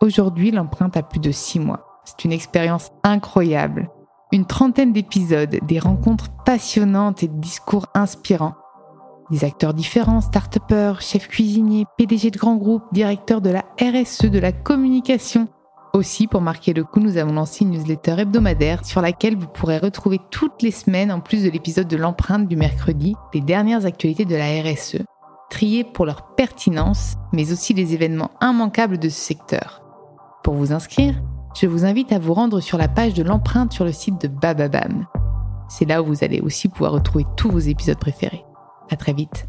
Aujourd'hui, l'empreinte a plus de six mois. C'est une expérience incroyable. Une trentaine d'épisodes, des rencontres passionnantes et des discours inspirants. Des acteurs différents, start-upers, chefs cuisiniers, PDG de grands groupes, directeurs de la RSE, de la communication. Aussi, pour marquer le coup, nous avons lancé une newsletter hebdomadaire sur laquelle vous pourrez retrouver toutes les semaines, en plus de l'épisode de l'empreinte du mercredi, les dernières actualités de la RSE, triées pour leur pertinence, mais aussi les événements immanquables de ce secteur. Pour vous inscrire, je vous invite à vous rendre sur la page de l'empreinte sur le site de Bababam. C'est là où vous allez aussi pouvoir retrouver tous vos épisodes préférés. À très vite.